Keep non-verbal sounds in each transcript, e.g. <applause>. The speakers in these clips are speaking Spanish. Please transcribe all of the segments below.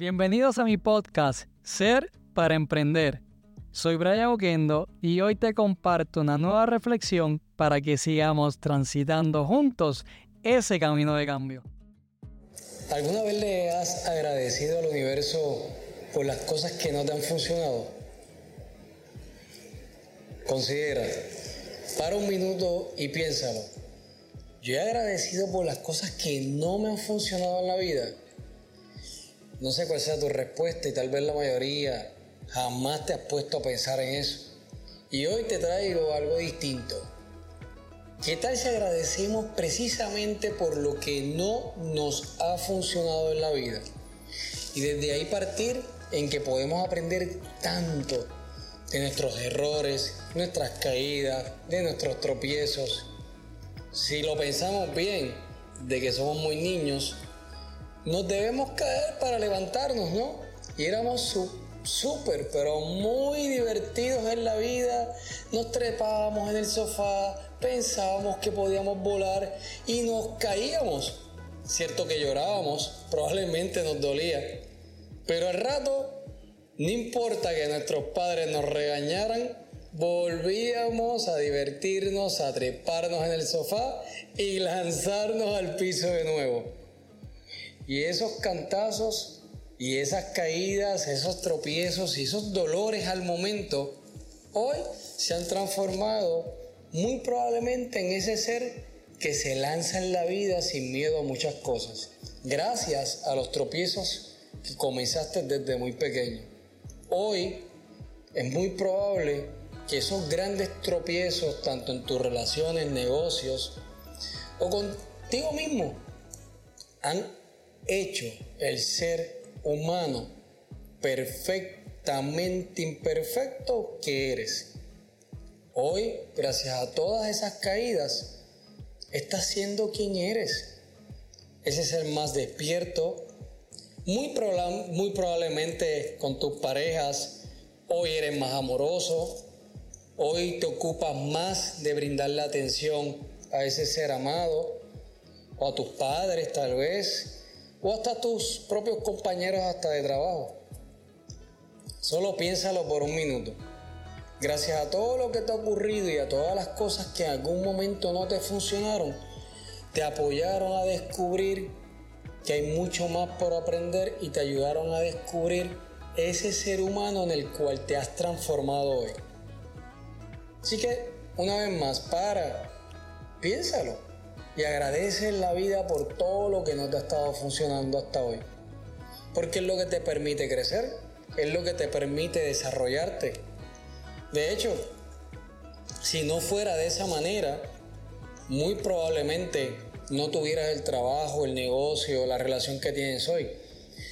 Bienvenidos a mi podcast Ser para Emprender. Soy Brian Oquendo y hoy te comparto una nueva reflexión para que sigamos transitando juntos ese camino de cambio. ¿Alguna vez le has agradecido al universo por las cosas que no te han funcionado? Considera, para un minuto y piénsalo. Yo he agradecido por las cosas que no me han funcionado en la vida. No sé cuál sea tu respuesta y tal vez la mayoría jamás te has puesto a pensar en eso. Y hoy te traigo algo distinto. ¿Qué tal si agradecemos precisamente por lo que no nos ha funcionado en la vida? Y desde ahí partir en que podemos aprender tanto de nuestros errores, nuestras caídas, de nuestros tropiezos. Si lo pensamos bien, de que somos muy niños, nos debemos caer para levantarnos, ¿no? Y éramos súper, pero muy divertidos en la vida. Nos trepábamos en el sofá, pensábamos que podíamos volar y nos caíamos. Cierto que llorábamos, probablemente nos dolía. Pero al rato, no importa que nuestros padres nos regañaran, volvíamos a divertirnos, a treparnos en el sofá y lanzarnos al piso de nuevo. Y esos cantazos y esas caídas, esos tropiezos y esos dolores al momento, hoy se han transformado muy probablemente en ese ser que se lanza en la vida sin miedo a muchas cosas, gracias a los tropiezos que comenzaste desde muy pequeño. Hoy es muy probable que esos grandes tropiezos, tanto en tus relaciones, negocios o contigo mismo, han hecho el ser humano perfectamente imperfecto que eres. Hoy, gracias a todas esas caídas, estás siendo quien eres. Ese ser más despierto, muy, muy probablemente con tus parejas, hoy eres más amoroso, hoy te ocupas más de brindar la atención a ese ser amado, o a tus padres tal vez, o hasta tus propios compañeros hasta de trabajo. Solo piénsalo por un minuto. Gracias a todo lo que te ha ocurrido y a todas las cosas que en algún momento no te funcionaron, te apoyaron a descubrir que hay mucho más por aprender y te ayudaron a descubrir ese ser humano en el cual te has transformado hoy. Así que, una vez más, para, piénsalo y agradece la vida por todo lo que no te ha estado funcionando hasta hoy. Porque es lo que te permite crecer, es lo que te permite desarrollarte. De hecho, si no fuera de esa manera, muy probablemente no tuvieras el trabajo, el negocio, la relación que tienes hoy.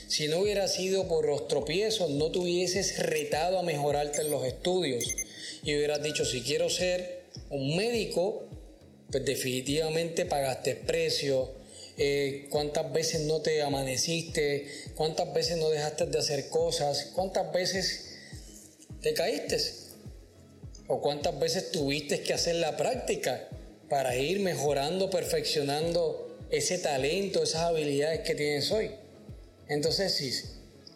Si no hubiera sido por los tropiezos, no te hubieses retado a mejorarte en los estudios y hubieras dicho, si quiero ser un médico, pues definitivamente pagaste precio, eh, cuántas veces no te amaneciste, cuántas veces no dejaste de hacer cosas, cuántas veces te caíste o cuántas veces tuviste que hacer la práctica para ir mejorando, perfeccionando ese talento, esas habilidades que tienes hoy. Entonces sí,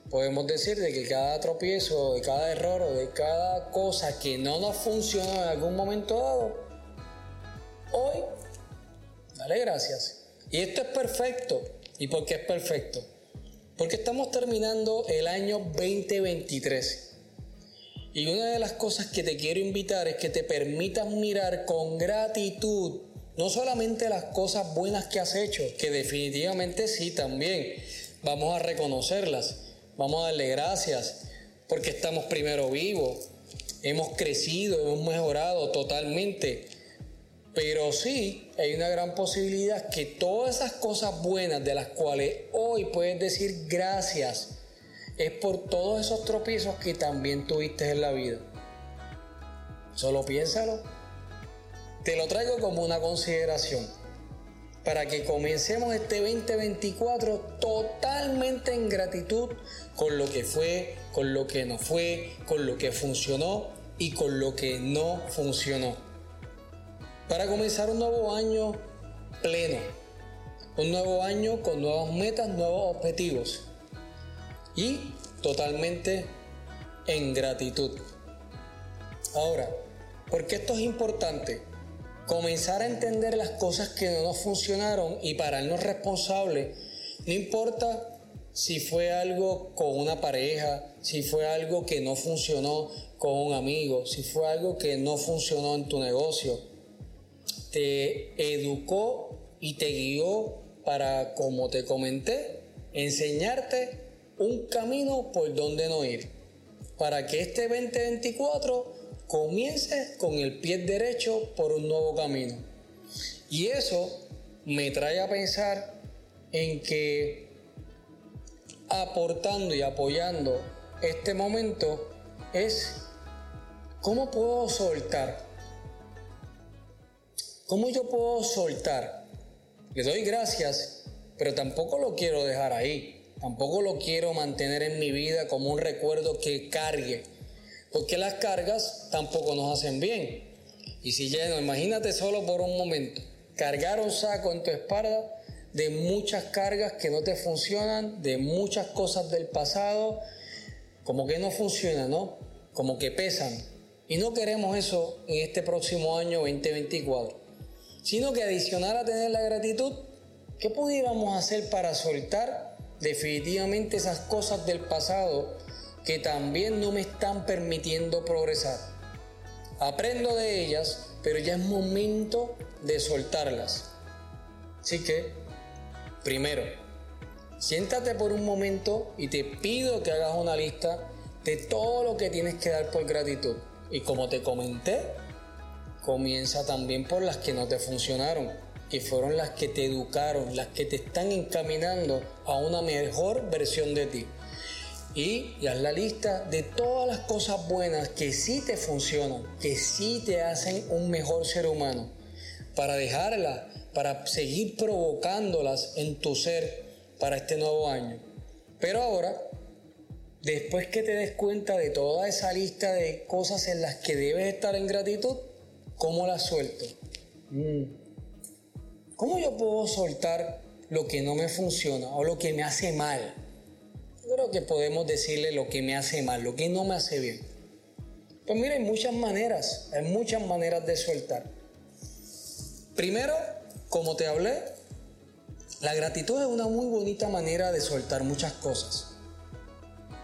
podemos decir de que cada tropiezo, de cada error o de cada cosa que no nos funcionó en algún momento dado, hoy, dale gracias. Y esto es perfecto. ¿Y por qué es perfecto? Porque estamos terminando el año 2023. Y una de las cosas que te quiero invitar es que te permitas mirar con gratitud no solamente las cosas buenas que has hecho, que definitivamente sí también, vamos a reconocerlas, vamos a darle gracias, porque estamos primero vivos, hemos crecido, hemos mejorado totalmente, pero sí hay una gran posibilidad que todas esas cosas buenas de las cuales hoy puedes decir gracias es por todos esos tropiezos que también tuviste en la vida. Solo piénsalo. Te lo traigo como una consideración para que comencemos este 2024 totalmente en gratitud con lo que fue, con lo que no fue, con lo que funcionó y con lo que no funcionó para comenzar un nuevo año pleno, un nuevo año con nuevas metas, nuevos objetivos. y totalmente en gratitud. Ahora, ¿por qué esto es importante? Comenzar a entender las cosas que no nos funcionaron y pararnos responsables, no importa si fue algo con una pareja, si fue algo que no funcionó con un amigo, si fue algo que no funcionó en tu negocio, te educó y te guió para, como te comenté, enseñarte un camino por donde no ir, para que este 2024 comience con el pie derecho por un nuevo camino. Y eso me trae a pensar en que aportando y apoyando este momento es cómo puedo soltar. ¿Cómo yo puedo soltar? Le doy gracias, pero tampoco lo quiero dejar ahí. Tampoco lo quiero mantener en mi vida como un recuerdo que cargue. Porque las cargas tampoco nos hacen bien. Y si lleno, imagínate solo por un momento, cargar un saco en tu espalda de muchas cargas que no te funcionan, de muchas cosas del pasado, como que no funcionan, ¿no? Como que pesan. Y no queremos eso en este próximo año 2024, sino que adicional a tener la gratitud, ¿qué pudiéramos hacer para soltar definitivamente esas cosas del pasado que también no me están permitiendo progresar? Aprendo de ellas, pero ya es momento de soltarlas. Así que Primero, siéntate por un momento y te pido que hagas una lista de todo lo que tienes que dar por gratitud. Y como te comenté, comienza también por las que no te funcionaron, que fueron las que te educaron, las que te están encaminando a una mejor versión de ti. Y, haz la lista de todas las cosas buenas que sí te funcionan, que sí te hacen un mejor ser humano, para dejarlas para seguir provocándolas en tu ser para este nuevo año. Pero ahora, después que te des cuenta de toda esa lista de cosas en las que debes estar en gratitud, ¿cómo las suelto? Mm. ¿Cómo yo puedo soltar lo que no me funciona o lo que me hace mal? Yo creo que podemos decirle lo que me hace mal, lo que no me hace bien. Pues mira, hay muchas maneras, hay muchas maneras de soltar. Primero, como te hablé, la gratitud es una muy bonita manera de soltar muchas cosas,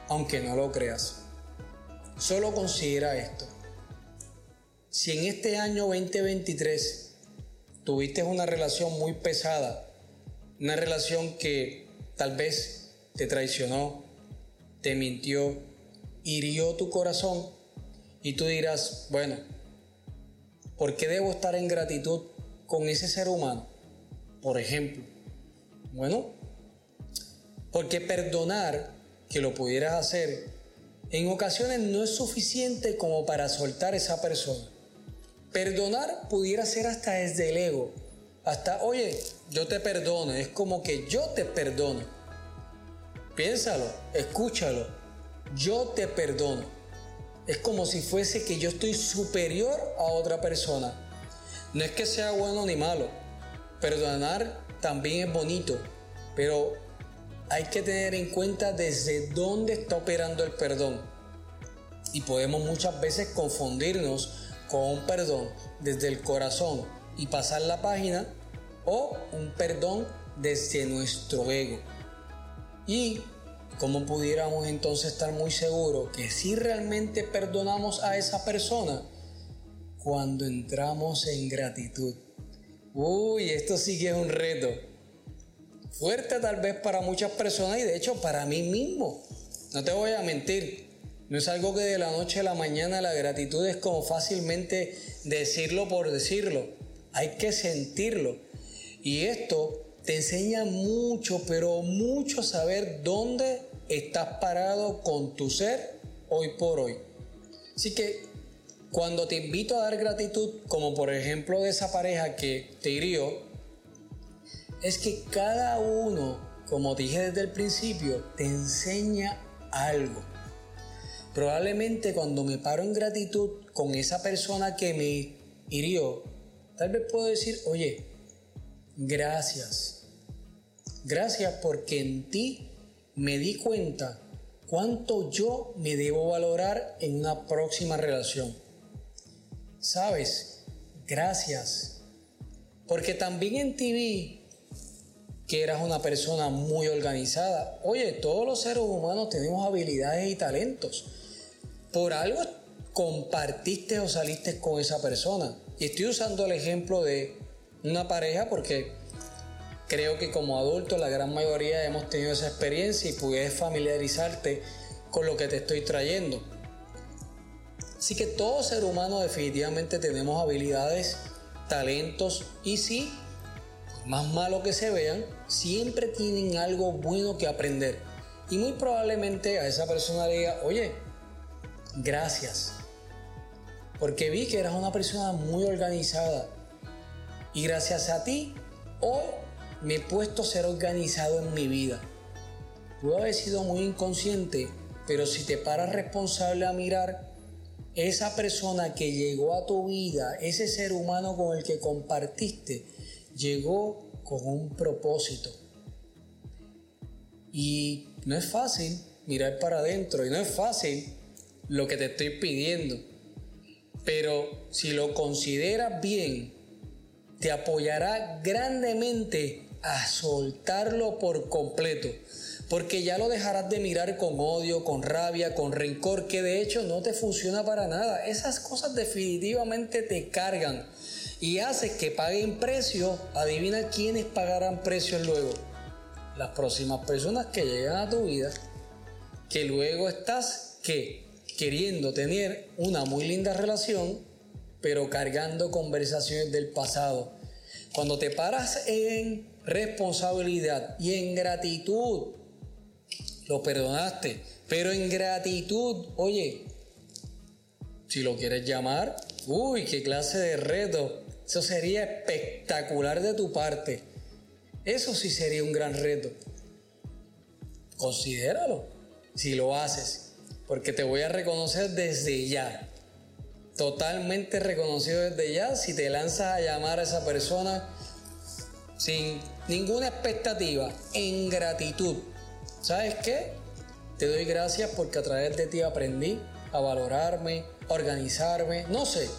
aunque no lo creas. Solo considera esto. Si en este año 2023 tuviste una relación muy pesada, una relación que tal vez te traicionó, te mintió, hirió tu corazón, y tú dirás, bueno, ¿por qué debo estar en gratitud con ese ser humano, por ejemplo? Bueno, porque perdonar, que lo pudieras hacer, en ocasiones no es suficiente como para soltar esa persona. Perdonar pudiera ser hasta desde el ego, hasta, oye, yo te perdono, es como que yo te perdono. Piénsalo, escúchalo, yo te perdono. Es como si fuese que yo estoy superior a otra persona no es que sea bueno ni malo. Perdonar también es bonito, pero hay que tener en cuenta desde dónde está operando el perdón. Y podemos muchas veces confundirnos con un perdón desde el corazón y pasar la página o un perdón desde nuestro ego. Y cómo pudiéramos entonces estar muy seguros que si realmente perdonamos a esa persona, cuando entramos en gratitud. Uy, esto sí que es un reto. Fuerte tal vez para muchas personas y de hecho para mí mismo. No te voy a mentir. No es algo que de la noche a la mañana la gratitud es como fácilmente decirlo por decirlo. Hay que sentirlo. Y esto te enseña mucho, pero mucho saber dónde estás parado con tu ser hoy por hoy. Así que cuando te invito a dar gratitud, como por ejemplo de esa pareja que te hirió, es que cada uno, como dije desde el principio, te enseña algo. Probablemente cuando me paro en gratitud con esa persona que me hirió, tal vez puedo decir, oye, gracias. Gracias porque en ti me di cuenta cuánto yo me debo valorar en una próxima relación. Sabes, gracias. Porque también en TV que eras una persona muy organizada. Oye, todos los seres humanos tenemos habilidades y talentos. Por algo compartiste o saliste con esa persona. Y estoy usando el ejemplo de una pareja porque creo que como adultos la gran mayoría hemos tenido esa experiencia y puedes familiarizarte con lo que te estoy trayendo. Así que todo ser humano definitivamente tenemos habilidades, talentos y sí, más malo que se vean, siempre tienen algo bueno que aprender. Y muy probablemente a esa persona le diga, oye, gracias. Porque vi que eras una persona muy organizada. Y gracias a ti, hoy me he puesto a ser organizado en mi vida. Puedo haber sido muy inconsciente, pero si te paras responsable a mirar, esa persona que llegó a tu vida, ese ser humano con el que compartiste, llegó con un propósito. Y no es fácil mirar para adentro y no es fácil lo que te estoy pidiendo. Pero si lo consideras bien, te apoyará grandemente a soltarlo por completo. Porque ya lo dejarás de mirar con odio, con rabia, con rencor, que de hecho no te funciona para nada. Esas cosas definitivamente te cargan y haces que paguen precio. Adivina quiénes pagarán precios luego. Las próximas personas que llegan a tu vida, que luego estás que queriendo tener una muy linda relación, pero cargando conversaciones del pasado. Cuando te paras en responsabilidad y en gratitud, lo perdonaste, pero en gratitud, oye, si lo quieres llamar, uy, qué clase de reto. Eso sería espectacular de tu parte. Eso sí sería un gran reto. Considéralo si lo haces, porque te voy a reconocer desde ya. Totalmente reconocido desde ya si te lanzas a llamar a esa persona sin ninguna expectativa, en gratitud. ¿Sabes qué? Te doy gracias porque a través de ti aprendí a valorarme, a organizarme, no sé,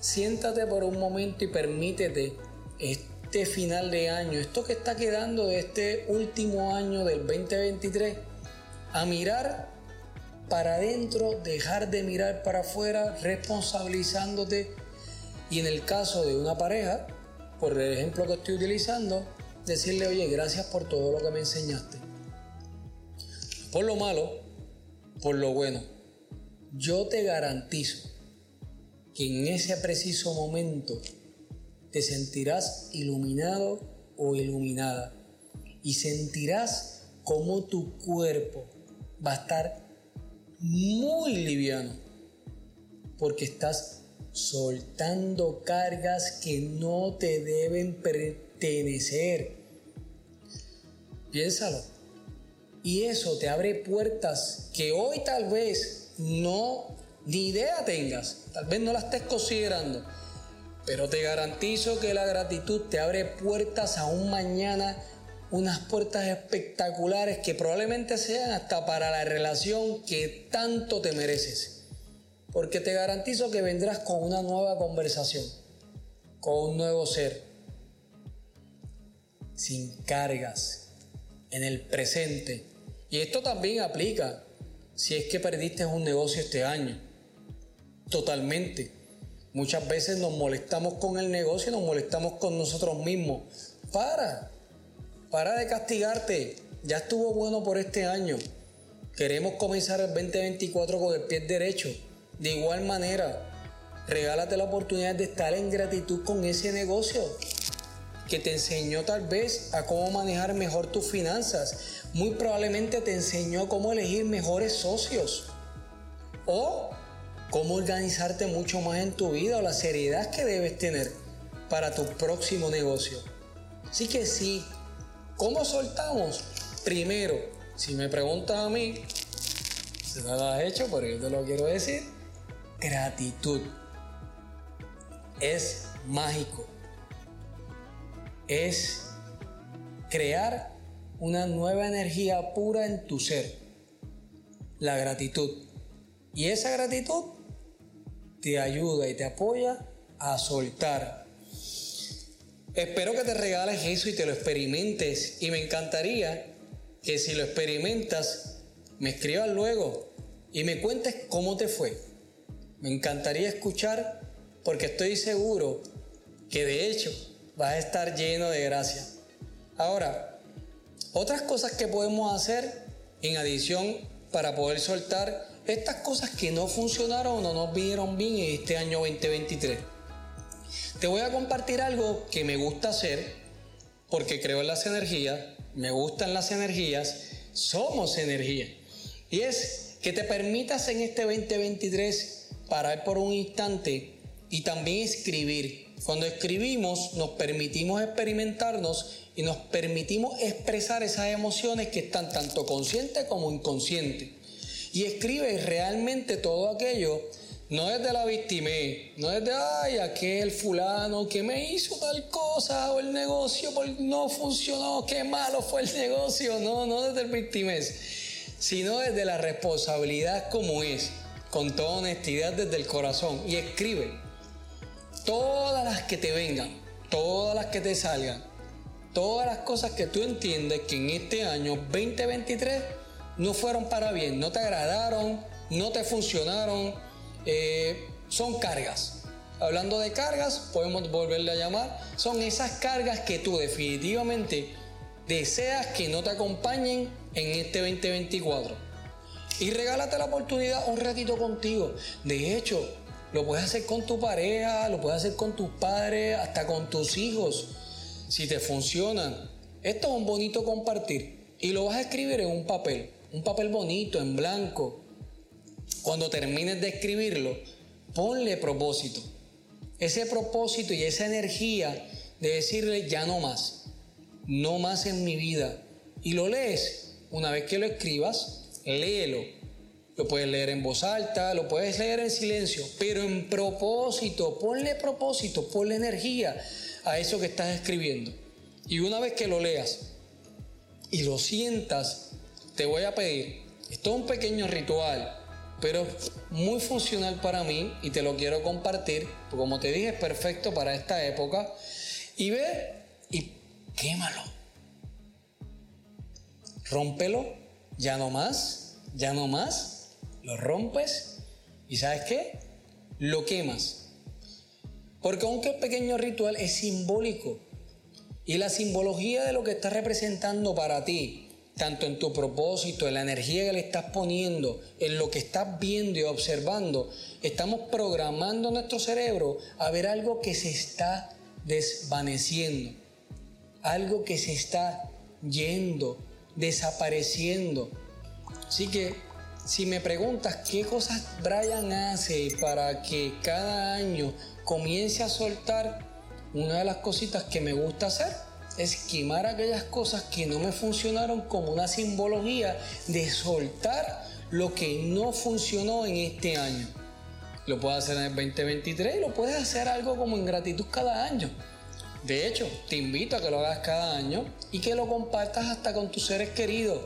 siéntate por un momento y permítete este final de año, esto que está quedando de este último año del 2023, a mirar para adentro, dejar de mirar para afuera, responsabilizándote y en el caso de una pareja, por el ejemplo que estoy utilizando, decirle, oye, gracias por todo lo que me enseñaste. Por lo malo, por lo bueno, yo te garantizo que en ese preciso momento te sentirás iluminado o iluminada y sentirás como tu cuerpo va a estar muy liviano porque estás soltando cargas que no te deben pertenecer. Piénsalo. Y eso te abre puertas que hoy tal vez no ni idea tengas, tal vez no la estés considerando, pero te garantizo que la gratitud te abre puertas a un mañana, unas puertas espectaculares que probablemente sean hasta para la relación que tanto te mereces. Porque te garantizo que vendrás con una nueva conversación, con un nuevo ser, sin cargas, en el presente. Y esto también aplica si es que perdiste un negocio este año Totalmente. Muchas veces nos molestamos con el negocio, nos molestamos con nosotros mismos. Para, para de castigarte. Ya estuvo bueno por este año. Queremos comenzar el 2024 con el pie derecho. De igual manera, regálate la oportunidad de estar en gratitud con ese negocio que te enseñó tal vez a cómo manejar mejor tus finanzas. Muy probablemente te enseñó cómo elegir mejores socios. O cómo organizarte mucho más en tu vida o la seriedad que debes tener para tu próximo negocio. Así que sí, ¿cómo soltamos? Primero, si me preguntas a mí, se me lo has hecho, pero yo te lo quiero decir, gratitud. Es mágico. Es crear una nueva energía pura en tu ser, la gratitud. Y esa gratitud te ayuda y te apoya a soltar. Espero que te regales eso y te lo experimentes y me encantaría que si lo experimentas me escribas luego y me cuentes cómo te fue. Me encantaría escuchar porque estoy seguro que de hecho vas a estar lleno de gracia. Ahora, otras cosas que podemos hacer en adición para poder soltar estas cosas que no funcionaron o no vinieron bien en este año 2023. Te voy a compartir algo que me gusta hacer porque creo en las energías, me gustan las energías, somos energía. Y es que te permitas en este 2023 parar por un instante y también escribir. Cuando escribimos nos permitimos experimentarnos y nos permitimos expresar esas emociones que están tanto conscientes como inconscientes. Y escribe realmente todo aquello, no es de la víctima, no es de, ay, aquel fulano que me hizo tal cosa o el negocio no funcionó, qué malo fue el <laughs> negocio, no, no desde el victimés, sino desde la responsabilidad como es, con toda honestidad desde el corazón. Y escribe todas las que te vengan, todas las que te salgan, todas las cosas que tú entiendes que en este año 2023 no fueron para bien, no te agradaron, no te funcionaron, eh, son cargas. Hablando de cargas, podemos volverle a llamar, son esas cargas que tú definitivamente deseas que no te acompañen en este 2024. Y regálate la oportunidad un ratito contigo. De hecho, lo puedes hacer con tu pareja, lo puedes hacer con tus padres, hasta con tus hijos. Si te funcionan. Esto es un bonito compartir. Y lo vas a escribir en un papel. Un papel bonito, en blanco. Cuando termines de escribirlo, ponle propósito. Ese propósito y esa energía de decirle ya no más. No más en mi vida. Y lo lees. Una vez que lo escribas, léelo lo puedes leer en voz alta, lo puedes leer en silencio, pero en propósito, ponle propósito, ponle energía a eso que estás escribiendo. Y una vez que lo leas y lo sientas, te voy a pedir, esto es un pequeño ritual, pero muy funcional para mí y te lo quiero compartir, como te dije, es perfecto para esta época. Y ve y quémalo. Rómpelo, ya no más, ya no más lo rompes y ¿sabes qué? Lo quemas. Porque aunque el pequeño ritual es simbólico y la simbología de lo que está representando para ti, tanto en tu propósito, en la energía que le estás poniendo, en lo que estás viendo y observando, estamos programando nuestro cerebro a ver algo que se está desvaneciendo, algo que se está yendo, desapareciendo. Así que si me preguntas qué cosas Brian hace para que cada año comience a soltar, una de las cositas que me gusta hacer es quemar aquellas cosas que no me funcionaron como una simbología de soltar lo que no funcionó en este año. Lo puedes hacer en el 2023 y lo puedes hacer algo como en gratitud cada año. De hecho, te invito a que lo hagas cada año y que lo compartas hasta con tus seres queridos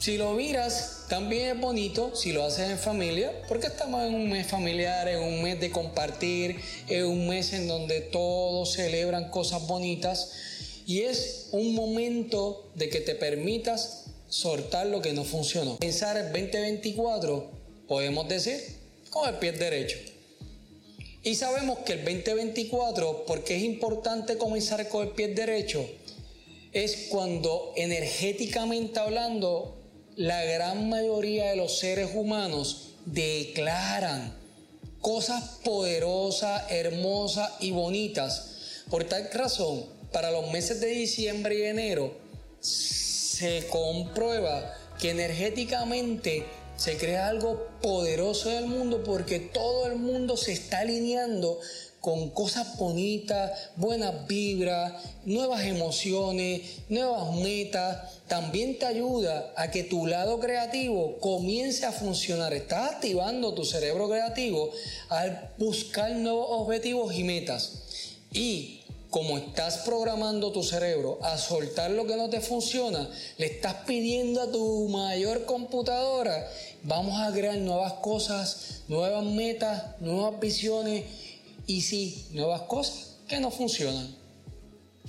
si lo miras, también es bonito si lo haces en familia, porque estamos en un mes familiar, en un mes de compartir, en un mes en donde todos celebran cosas bonitas y es un momento de que te permitas soltar lo que no funcionó. Pensar el 2024, podemos decir, con el pie derecho. Y sabemos que el 2024, porque es importante comenzar con el pie derecho, es cuando energéticamente hablando la gran mayoría de los seres humanos declaran cosas poderosas, hermosas y bonitas. Por tal razón, para los meses de diciembre y enero se comprueba que energéticamente se crea algo poderoso en el mundo porque todo el mundo se está alineando con cosas bonitas, buenas vibras, nuevas emociones, nuevas metas, también te ayuda a que tu lado creativo comience a funcionar. Estás activando tu cerebro creativo al buscar nuevos objetivos y metas. Y como estás programando tu cerebro a soltar lo que no te funciona, le estás pidiendo a tu mayor computadora, vamos a crear nuevas cosas, nuevas metas, nuevas visiones y sí, nuevas cosas que no funcionan.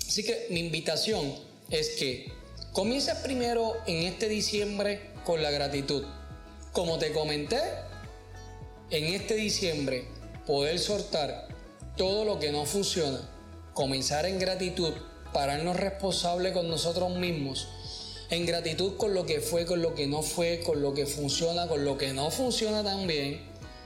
Así que mi invitación es que comiences primero en este diciembre con la gratitud. Como te comenté, en este diciembre poder soltar todo lo que no funciona, comenzar en gratitud, pararnos responsables con nosotros mismos, en gratitud con lo que fue, con lo que no fue, con lo que funciona, con lo que no funciona también,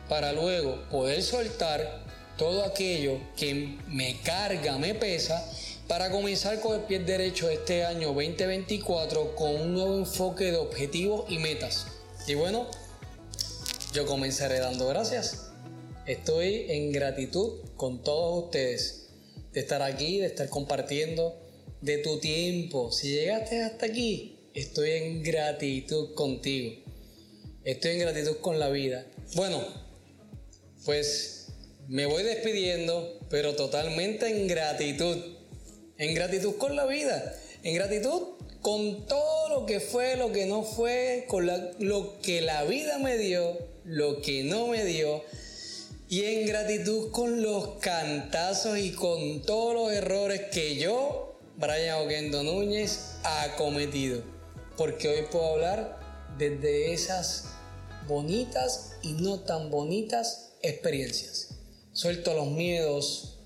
para luego poder soltar todo aquello que me carga, me pesa, para comenzar con el pie derecho este año 2024 con un nuevo enfoque de objetivos y metas. Y bueno, yo comenzaré dando gracias. Estoy en gratitud con todos ustedes de estar aquí, de estar compartiendo de tu tiempo. Si llegaste hasta aquí, estoy en gratitud contigo. Estoy en gratitud con la vida. Bueno, pues me voy despidiendo, pero totalmente en gratitud. En gratitud con la vida. En gratitud con todo lo que fue, lo que no fue, con lo que la vida me dio, lo que no me dio, y en gratitud con los cantazos y con todos los errores que yo, Brian Oquendo Núñez, ha cometido. Porque hoy puedo hablar desde esas bonitas y no tan bonitas experiencias. Suelto los miedos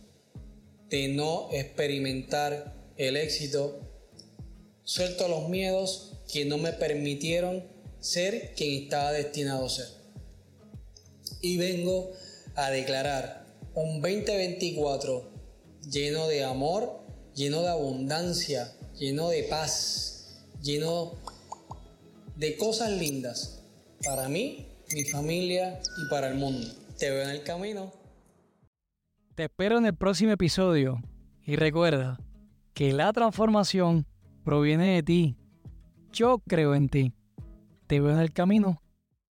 de no experimentar el éxito Suelto los miedos que no me permitieron ser quien estaba destinado a ser. Y vengo a declarar un 2024 lleno de amor, lleno de abundancia, lleno de paz, lleno de cosas lindas para mí, mi familia y para el mundo. Te veo en el camino. Te espero en el próximo episodio y recuerda que la transformación proviene de ti. Yo creo en ti. Te veo en el camino.